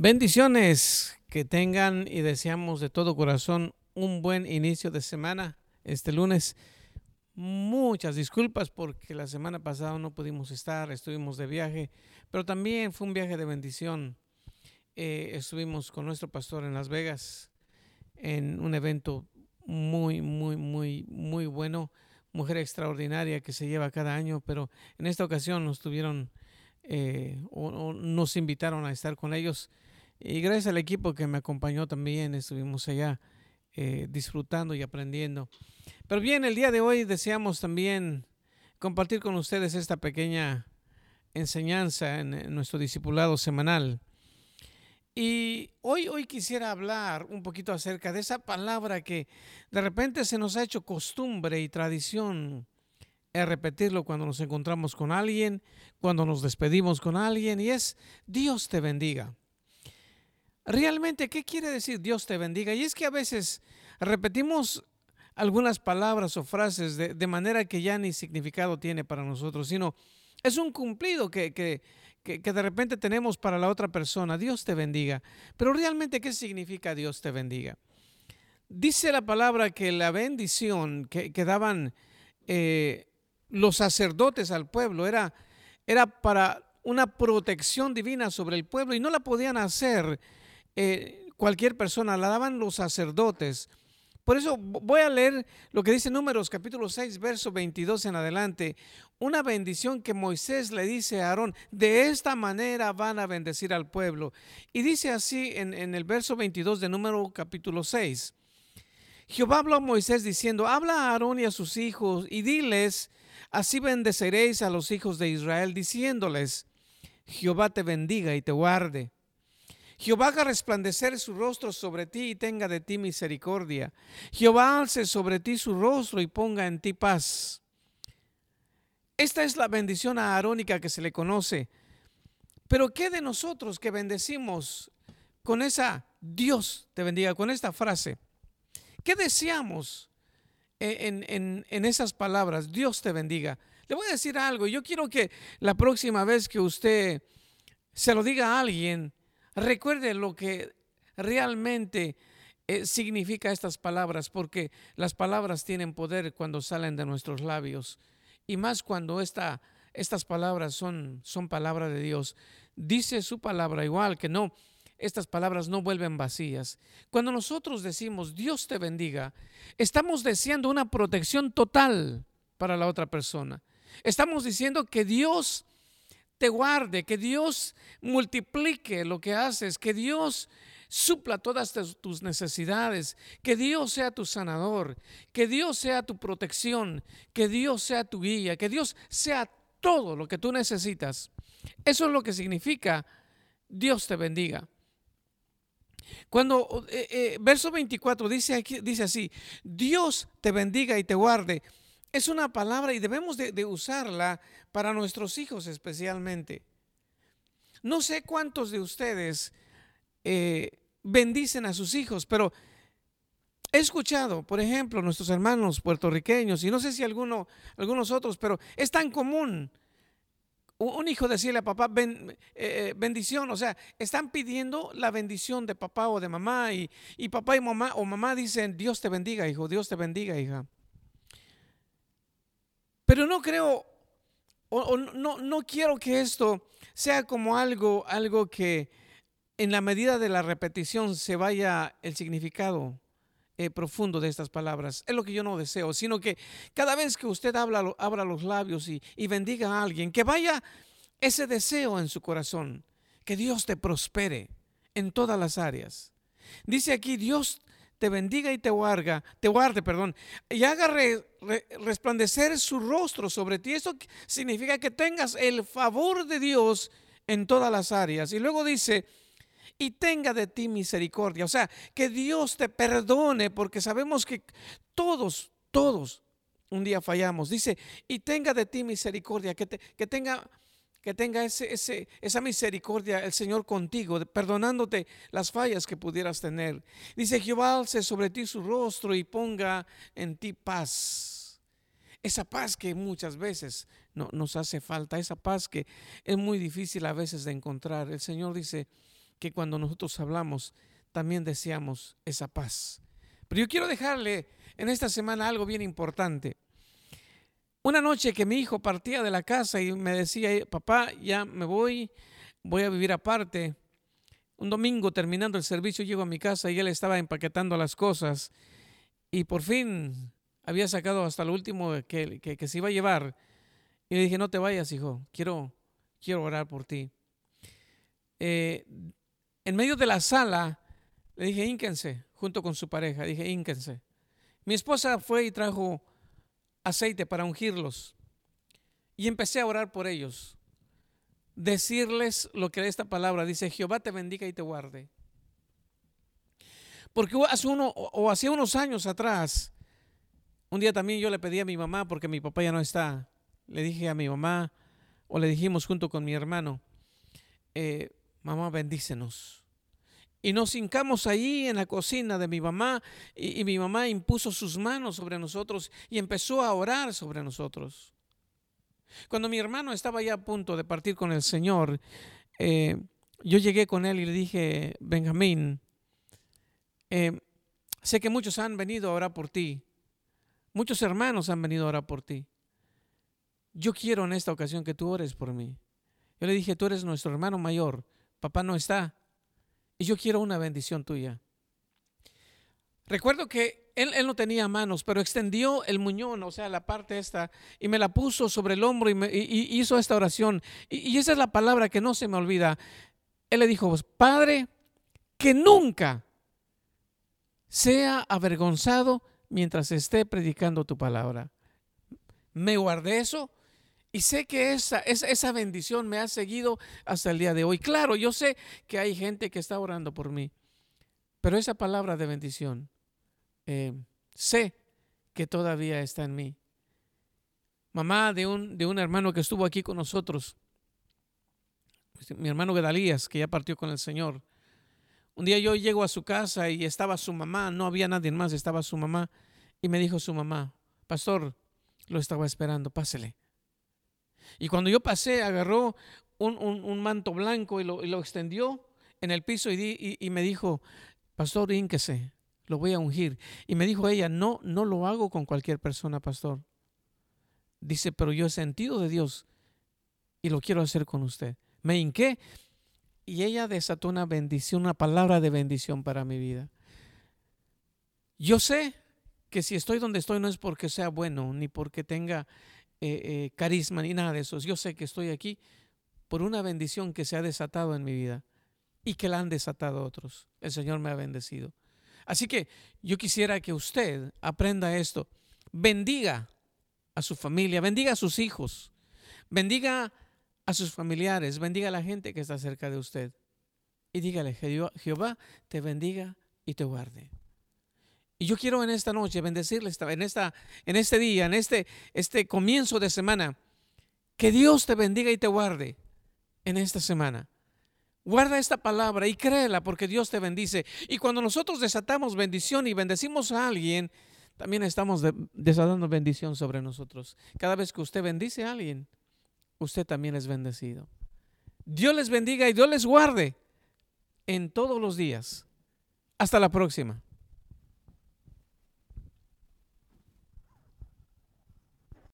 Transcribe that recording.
Bendiciones que tengan y deseamos de todo corazón un buen inicio de semana este lunes. Muchas disculpas porque la semana pasada no pudimos estar, estuvimos de viaje, pero también fue un viaje de bendición. Eh, estuvimos con nuestro pastor en Las Vegas en un evento muy, muy, muy, muy bueno. Mujer extraordinaria que se lleva cada año, pero en esta ocasión nos tuvieron eh, o nos invitaron a estar con ellos y gracias al equipo que me acompañó también, estuvimos allá eh, disfrutando y aprendiendo. Pero bien, el día de hoy deseamos también compartir con ustedes esta pequeña enseñanza en, nuestro discipulado semanal. Y hoy, hoy quisiera hablar un poquito acerca de esa palabra que de repente se nos ha hecho costumbre y tradición es repetirlo cuando nos encontramos con alguien, cuando nos despedimos con alguien, y es Dios te bendiga. Realmente, ¿qué quiere decir Dios te bendiga? Y es que a veces repetimos algunas palabras o frases de, manera que ya ni significado tiene para nosotros, sino es un cumplido que, que, de repente tenemos para la otra persona. Dios te bendiga. Pero realmente, ¿qué significa Dios te bendiga? Dice la palabra que la bendición que, daban eh, los sacerdotes al pueblo era, era para una protección divina sobre el pueblo y no la podían hacer eh, cualquier persona, la daban los sacerdotes. Por eso voy a leer lo que dice Números capítulo 6, verso 22 en adelante. Una bendición que Moisés le dice a Aarón, de esta manera van a bendecir al pueblo. Y dice así en, en el verso 22 de Número capítulo 6. Jehová habló a Moisés diciendo, habla a Aarón y a sus hijos y diles, así bendeceréis a los hijos de Israel, diciéndoles, Jehová te bendiga y te guarde. Jehová haga resplandecer su rostro sobre ti y tenga de ti misericordia. Jehová alce sobre ti su rostro y ponga en ti paz. Esta es la bendición arónica que se le conoce. Pero ¿qué de nosotros que bendecimos con esa Dios te bendiga, con esta frase? ¿Qué deseamos en, en esas palabras? Dios te bendiga. Le voy a decir algo. Yo quiero que la próxima vez que usted se lo diga a alguien, Recuerde lo que realmente eh, significa estas palabras, porque las palabras tienen poder cuando salen de nuestros labios, y más cuando esta, estas palabras son, son palabra de Dios. Dice su palabra igual que no, estas palabras no vuelven vacías. Cuando nosotros decimos Dios te bendiga, estamos deseando una protección total para la otra persona. Estamos diciendo que Dios te guarde, que Dios multiplique lo que haces, que Dios supla todas tus necesidades, que Dios sea tu sanador, que Dios sea tu protección, que Dios sea tu guía, que Dios sea todo lo que tú necesitas. Eso es lo que significa Dios te bendiga. Cuando eh, eh, verso 24 dice, dice así, Dios te bendiga y te guarde es una palabra y debemos de, usarla para nuestros hijos especialmente. No sé cuántos de ustedes eh, bendicen a sus hijos, pero he escuchado, por ejemplo, nuestros hermanos puertorriqueños, y no sé si alguno, algunos otros, pero es tan común un hijo decirle a papá eh, eh, bendición, o sea, están pidiendo la bendición de papá o de mamá, y, y papá y mamá o mamá dicen, Dios te bendiga, hijo, Dios te bendiga, hija. Pero no creo, o, no, no quiero que esto sea como algo, algo que en la medida de la repetición se vaya el significado eh, profundo de estas palabras. Es lo que yo no deseo, sino que cada vez que usted habla, abra los labios y, y bendiga a alguien, que vaya ese deseo en su corazón, que Dios te prospere en todas las áreas. Dice aquí, Dios te bendiga y te guarde, te guarde, perdón, y haga resplandecer su rostro sobre ti. Eso significa que tengas el favor de Dios en todas las áreas. Y luego dice, y tenga de ti misericordia. O sea, que Dios te perdone, porque sabemos que todos, todos un día fallamos. Dice, y tenga de ti misericordia, que, te, que tenga que tenga ese, esa misericordia el Señor contigo, perdonándote las fallas que pudieras tener. Dice, Jehová alce sobre ti su rostro y ponga en ti paz. Esa paz que muchas veces no, nos hace falta, esa paz que es muy difícil a veces de encontrar. El Señor dice, que cuando nosotros hablamos también deseamos esa paz. Pero yo quiero dejarle en esta semana algo bien importante. Una noche que mi hijo partía de la casa y me decía, papá, ya me voy, voy a vivir aparte. Un domingo terminando el servicio llego a mi casa y él estaba empaquetando las cosas y por fin había sacado hasta lo último que, que, se iba a llevar. Y le dije, no te vayas, hijo, quiero, quiero orar por ti. Eh, en medio de la sala le dije, ínquense, junto con su pareja, dije, ínquense. Mi esposa fue y trajo aceite para ungirlos. Y empecé a orar por ellos. Decirles lo que esta palabra dice, Jehová te bendiga y te guarde. Porque hace uno, o hace unos años atrás, un día también yo le pedí a mi mamá, porque mi papá ya no está, le dije a mi mamá, o le dijimos junto con mi hermano, eh, mamá, bendícenos. Y nos hincamos ahí en la cocina de mi mamá y, mi mamá impuso sus manos sobre nosotros y empezó a orar sobre nosotros. Cuando mi hermano estaba ya a punto de partir con el Señor, eh, yo llegué con él y le dije, Benjamín, eh, sé que muchos han venido a orar por ti, muchos hermanos han venido a orar por ti. Yo quiero en esta ocasión que tú ores por mí. Yo le dije, tú eres nuestro hermano mayor, papá no está, y yo quiero una bendición tuya. Recuerdo que él, no tenía manos, pero extendió el muñón, o sea, la parte esta, y me la puso sobre el hombro y, hizo esta oración. Y, y, esa es la palabra que no se me olvida. Él le dijo, Padre, que nunca sea avergonzado mientras esté predicando tu palabra. Me guardé eso y sé que esa, esa, bendición me ha seguido hasta el día de hoy. Claro, yo sé que hay gente que está orando por mí, pero esa palabra de bendición, eh, sé que todavía está en mí. Mamá de un, de un hermano que estuvo aquí con nosotros, mi hermano Gedalías, que ya partió con el Señor. Un día yo llego a su casa y estaba su mamá, no había nadie más, estaba su mamá, y me dijo su mamá, pastor, lo estaba esperando, pásele. Y cuando yo pasé, agarró un, manto blanco y lo, extendió en el piso y, y, me dijo, pastor, ínquese, lo voy a ungir. Y me dijo ella, no, no lo hago con cualquier persona, pastor. Dice, pero yo he sentido de Dios y lo quiero hacer con usted. Me hinqué y ella desató una bendición, una palabra de bendición para mi vida. Yo sé que si estoy donde estoy no es porque sea bueno, ni porque tenga eh, eh, carisma ni nada de eso. Yo sé que estoy aquí por una bendición que se ha desatado en mi vida y que la han desatado otros. El Señor me ha bendecido. Así que yo quisiera que usted aprenda esto. Bendiga a su familia, bendiga a sus hijos, bendiga a sus familiares, bendiga a la gente que está cerca de usted. Y dígale, Jehová te bendiga y te guarde. Y yo quiero en esta noche bendecirles, en, esta, en este día, en este, este comienzo de semana, que Dios te bendiga y te guarde en esta semana. Guarda esta palabra y créela porque Dios te bendice. Y cuando nosotros desatamos bendición y bendecimos a alguien, también estamos desatando bendición sobre nosotros. Cada vez que usted bendice a alguien, usted también es bendecido. Dios les bendiga y Dios les guarde en todos los días. Hasta la próxima.